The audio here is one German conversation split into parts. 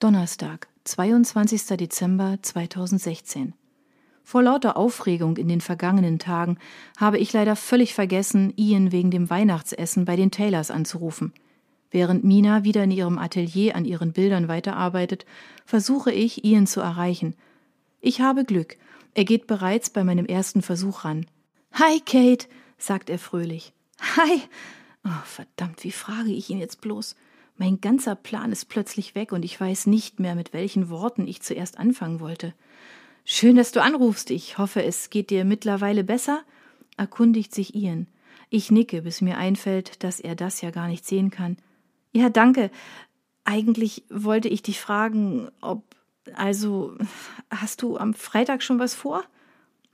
Donnerstag, 22. Dezember 2016. Vor lauter Aufregung in den vergangenen Tagen habe ich leider völlig vergessen, Ian wegen dem Weihnachtsessen bei den Taylors anzurufen. Während Mina wieder in ihrem Atelier an ihren Bildern weiterarbeitet, versuche ich, Ian zu erreichen. Ich habe Glück. Er geht bereits bei meinem ersten Versuch ran. Hi, Kate, sagt er fröhlich. Hi. Oh, verdammt, wie frage ich ihn jetzt bloß? Mein ganzer Plan ist plötzlich weg und ich weiß nicht mehr, mit welchen Worten ich zuerst anfangen wollte. Schön, dass du anrufst. Ich hoffe, es geht dir mittlerweile besser? erkundigt sich Ian. Ich nicke, bis mir einfällt, dass er das ja gar nicht sehen kann. Ja, danke. Eigentlich wollte ich dich fragen, ob. Also, hast du am Freitag schon was vor?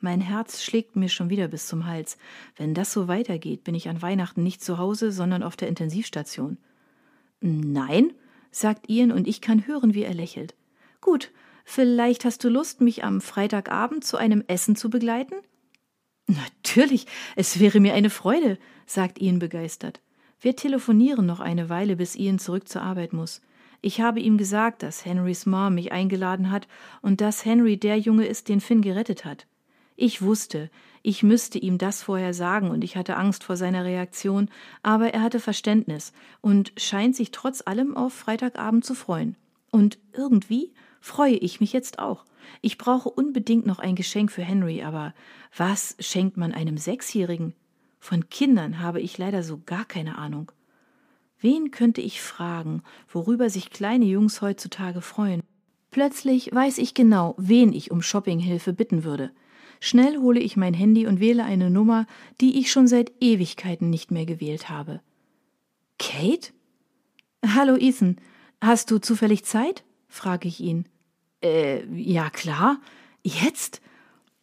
Mein Herz schlägt mir schon wieder bis zum Hals. Wenn das so weitergeht, bin ich an Weihnachten nicht zu Hause, sondern auf der Intensivstation. Nein, sagt Ian, und ich kann hören, wie er lächelt. Gut, vielleicht hast du Lust, mich am Freitagabend zu einem Essen zu begleiten? Natürlich, es wäre mir eine Freude, sagt Ian begeistert. Wir telefonieren noch eine Weile, bis Ian zurück zur Arbeit muss. Ich habe ihm gesagt, dass Henrys Mom mich eingeladen hat und dass Henry der Junge ist, den Finn gerettet hat. Ich wusste, ich müsste ihm das vorher sagen und ich hatte Angst vor seiner Reaktion, aber er hatte Verständnis und scheint sich trotz allem auf Freitagabend zu freuen. Und irgendwie freue ich mich jetzt auch. Ich brauche unbedingt noch ein Geschenk für Henry, aber was schenkt man einem Sechsjährigen? Von Kindern habe ich leider so gar keine Ahnung. Wen könnte ich fragen, worüber sich kleine Jungs heutzutage freuen? Plötzlich weiß ich genau, wen ich um Shoppinghilfe bitten würde. Schnell hole ich mein Handy und wähle eine Nummer, die ich schon seit Ewigkeiten nicht mehr gewählt habe. Kate? Hallo Ethan, hast du zufällig Zeit? frage ich ihn. Äh, ja klar. Jetzt?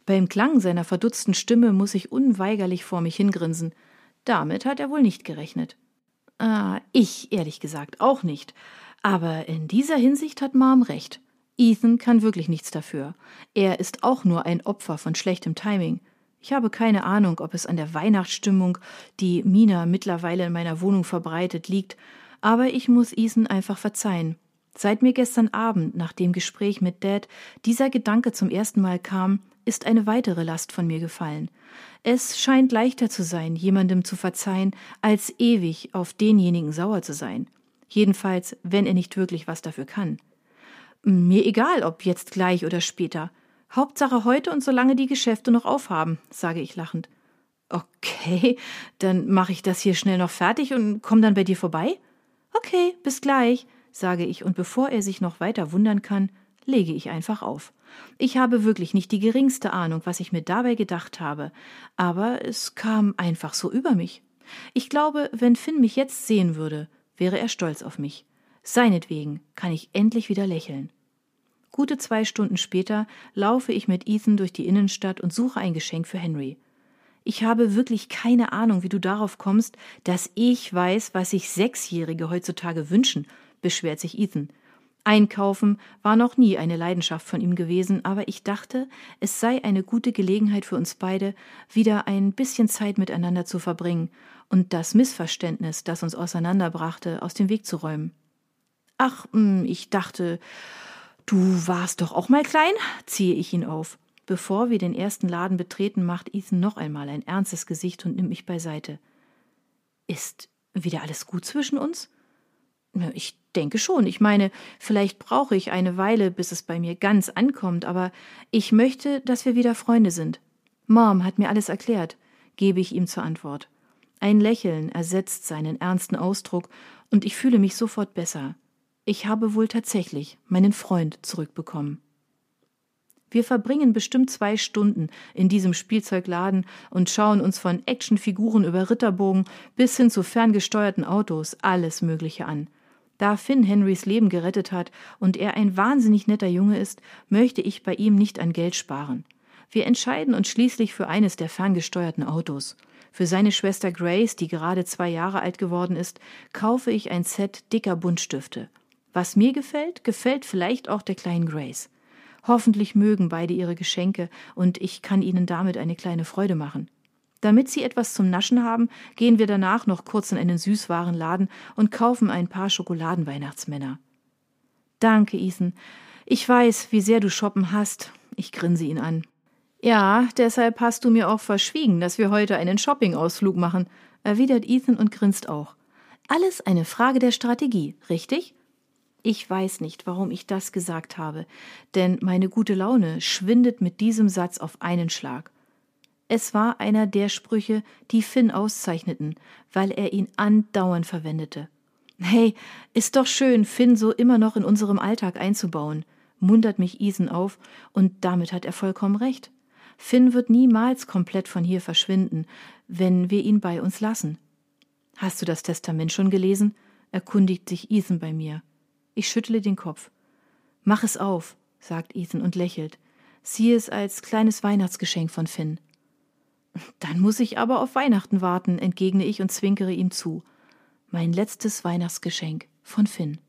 Beim Klang seiner verdutzten Stimme muss ich unweigerlich vor mich hingrinsen. Damit hat er wohl nicht gerechnet. Ah, ich ehrlich gesagt auch nicht. Aber in dieser Hinsicht hat Mom recht. Ethan kann wirklich nichts dafür. Er ist auch nur ein Opfer von schlechtem Timing. Ich habe keine Ahnung, ob es an der Weihnachtsstimmung, die Mina mittlerweile in meiner Wohnung verbreitet, liegt, aber ich muss Ethan einfach verzeihen. Seit mir gestern Abend nach dem Gespräch mit Dad dieser Gedanke zum ersten Mal kam, ist eine weitere Last von mir gefallen. Es scheint leichter zu sein, jemandem zu verzeihen, als ewig auf denjenigen sauer zu sein. Jedenfalls, wenn er nicht wirklich was dafür kann. Mir egal, ob jetzt gleich oder später. Hauptsache heute und solange die Geschäfte noch aufhaben, sage ich lachend. Okay, dann mache ich das hier schnell noch fertig und komm dann bei dir vorbei? Okay, bis gleich, sage ich, und bevor er sich noch weiter wundern kann, lege ich einfach auf. Ich habe wirklich nicht die geringste Ahnung, was ich mir dabei gedacht habe, aber es kam einfach so über mich. Ich glaube, wenn Finn mich jetzt sehen würde, wäre er stolz auf mich. Seinetwegen kann ich endlich wieder lächeln. Gute zwei Stunden später laufe ich mit Ethan durch die Innenstadt und suche ein Geschenk für Henry. Ich habe wirklich keine Ahnung, wie du darauf kommst, dass ich weiß, was sich Sechsjährige heutzutage wünschen, beschwert sich Ethan. Einkaufen war noch nie eine Leidenschaft von ihm gewesen, aber ich dachte, es sei eine gute Gelegenheit für uns beide, wieder ein bisschen Zeit miteinander zu verbringen und das Missverständnis, das uns auseinanderbrachte, aus dem Weg zu räumen. Ach, hm, ich dachte, du warst doch auch mal klein, ziehe ich ihn auf. Bevor wir den ersten Laden betreten, macht Ethan noch einmal ein ernstes Gesicht und nimmt mich beiseite. Ist wieder alles gut zwischen uns? Ich denke schon. Ich meine, vielleicht brauche ich eine Weile, bis es bei mir ganz ankommt, aber ich möchte, dass wir wieder Freunde sind. Mom hat mir alles erklärt, gebe ich ihm zur Antwort. Ein Lächeln ersetzt seinen ernsten Ausdruck, und ich fühle mich sofort besser. Ich habe wohl tatsächlich meinen Freund zurückbekommen. Wir verbringen bestimmt zwei Stunden in diesem Spielzeugladen und schauen uns von Actionfiguren über Ritterbogen bis hin zu ferngesteuerten Autos alles Mögliche an. Da Finn Henrys Leben gerettet hat und er ein wahnsinnig netter Junge ist, möchte ich bei ihm nicht an Geld sparen. Wir entscheiden uns schließlich für eines der ferngesteuerten Autos. Für seine Schwester Grace, die gerade zwei Jahre alt geworden ist, kaufe ich ein Set dicker Buntstifte. Was mir gefällt, gefällt vielleicht auch der kleinen Grace. Hoffentlich mögen beide ihre Geschenke und ich kann ihnen damit eine kleine Freude machen. Damit sie etwas zum Naschen haben, gehen wir danach noch kurz in einen Süßwarenladen und kaufen ein paar Schokoladenweihnachtsmänner. Danke, Ethan. Ich weiß, wie sehr du shoppen hast. Ich grinse ihn an. Ja, deshalb hast du mir auch verschwiegen, dass wir heute einen Shoppingausflug machen, erwidert Ethan und grinst auch. Alles eine Frage der Strategie, richtig? Ich weiß nicht, warum ich das gesagt habe, denn meine gute Laune schwindet mit diesem Satz auf einen Schlag. Es war einer der Sprüche, die Finn auszeichneten, weil er ihn andauernd verwendete. Hey, ist doch schön, Finn so immer noch in unserem Alltag einzubauen, muntert mich Ethan auf, und damit hat er vollkommen recht. Finn wird niemals komplett von hier verschwinden, wenn wir ihn bei uns lassen. Hast du das Testament schon gelesen? erkundigt sich Ethan bei mir. Ich schüttle den Kopf. Mach es auf, sagt Ethan und lächelt. Sieh es als kleines Weihnachtsgeschenk von Finn. Dann muss ich aber auf Weihnachten warten, entgegne ich und zwinkere ihm zu. Mein letztes Weihnachtsgeschenk von Finn.